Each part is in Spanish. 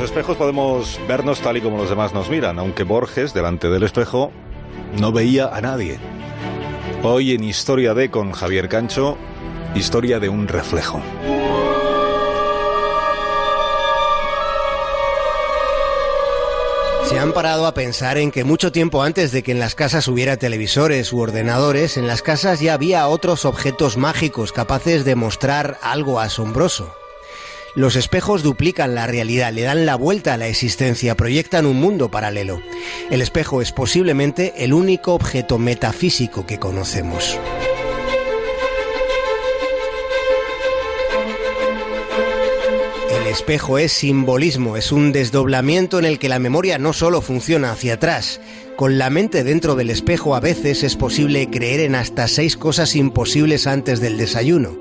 espejos podemos vernos tal y como los demás nos miran, aunque Borges, delante del espejo, no veía a nadie. Hoy en Historia de con Javier Cancho, historia de un reflejo. Se han parado a pensar en que mucho tiempo antes de que en las casas hubiera televisores u ordenadores, en las casas ya había otros objetos mágicos capaces de mostrar algo asombroso. Los espejos duplican la realidad, le dan la vuelta a la existencia, proyectan un mundo paralelo. El espejo es posiblemente el único objeto metafísico que conocemos. El espejo es simbolismo, es un desdoblamiento en el que la memoria no solo funciona hacia atrás, con la mente dentro del espejo a veces es posible creer en hasta seis cosas imposibles antes del desayuno.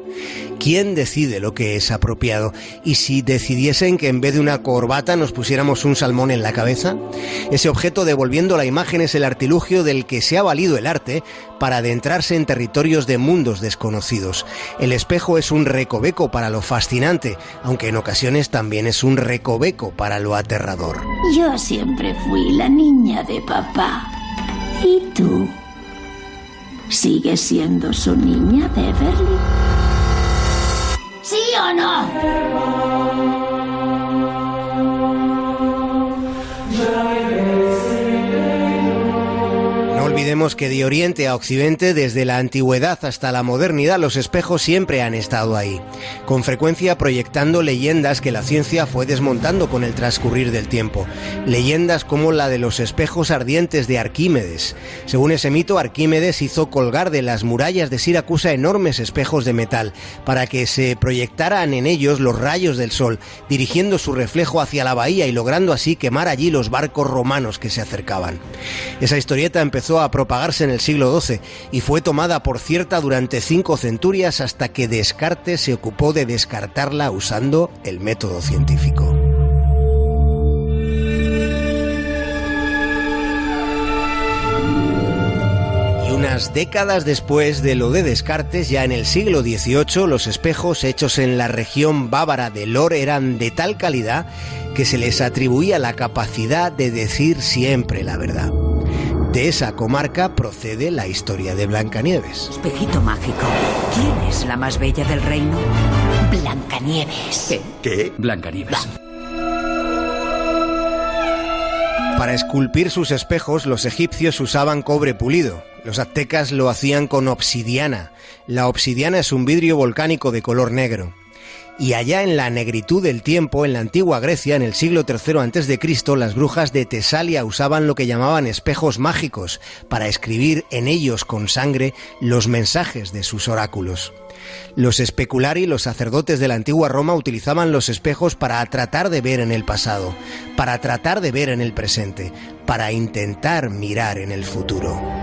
¿Quién decide lo que es apropiado? ¿Y si decidiesen que en vez de una corbata nos pusiéramos un salmón en la cabeza? Ese objeto devolviendo la imagen es el artilugio del que se ha valido el arte para adentrarse en territorios de mundos desconocidos. El espejo es un recoveco para lo fascinante, aunque en ocasiones también es un recoveco para lo aterrador. Yo siempre fui la niña de papá. ¿Y tú? ¿Sigues siendo su niña, Beverly? ¿Sí o no? Olvidemos que de Oriente a Occidente, desde la antigüedad hasta la modernidad, los espejos siempre han estado ahí, con frecuencia proyectando leyendas que la ciencia fue desmontando con el transcurrir del tiempo. Leyendas como la de los espejos ardientes de Arquímedes. Según ese mito, Arquímedes hizo colgar de las murallas de Siracusa enormes espejos de metal para que se proyectaran en ellos los rayos del sol, dirigiendo su reflejo hacia la bahía y logrando así quemar allí los barcos romanos que se acercaban. Esa historieta empezó a propagarse en el siglo XII y fue tomada por cierta durante cinco centurias hasta que Descartes se ocupó de descartarla usando el método científico. Unas décadas después de lo de Descartes, ya en el siglo XVIII, los espejos hechos en la región bávara de Lor eran de tal calidad que se les atribuía la capacidad de decir siempre la verdad. De esa comarca procede la historia de Blancanieves. Espejito mágico. ¿Quién es la más bella del reino? Blancanieves. ¿Qué? ¿Qué? Blancanieves. Para esculpir sus espejos, los egipcios usaban cobre pulido. Los aztecas lo hacían con obsidiana. La obsidiana es un vidrio volcánico de color negro. Y allá en la negritud del tiempo, en la antigua Grecia, en el siglo III a.C., las brujas de Tesalia usaban lo que llamaban espejos mágicos para escribir en ellos con sangre los mensajes de sus oráculos. Los especulari, los sacerdotes de la antigua Roma, utilizaban los espejos para tratar de ver en el pasado, para tratar de ver en el presente, para intentar mirar en el futuro.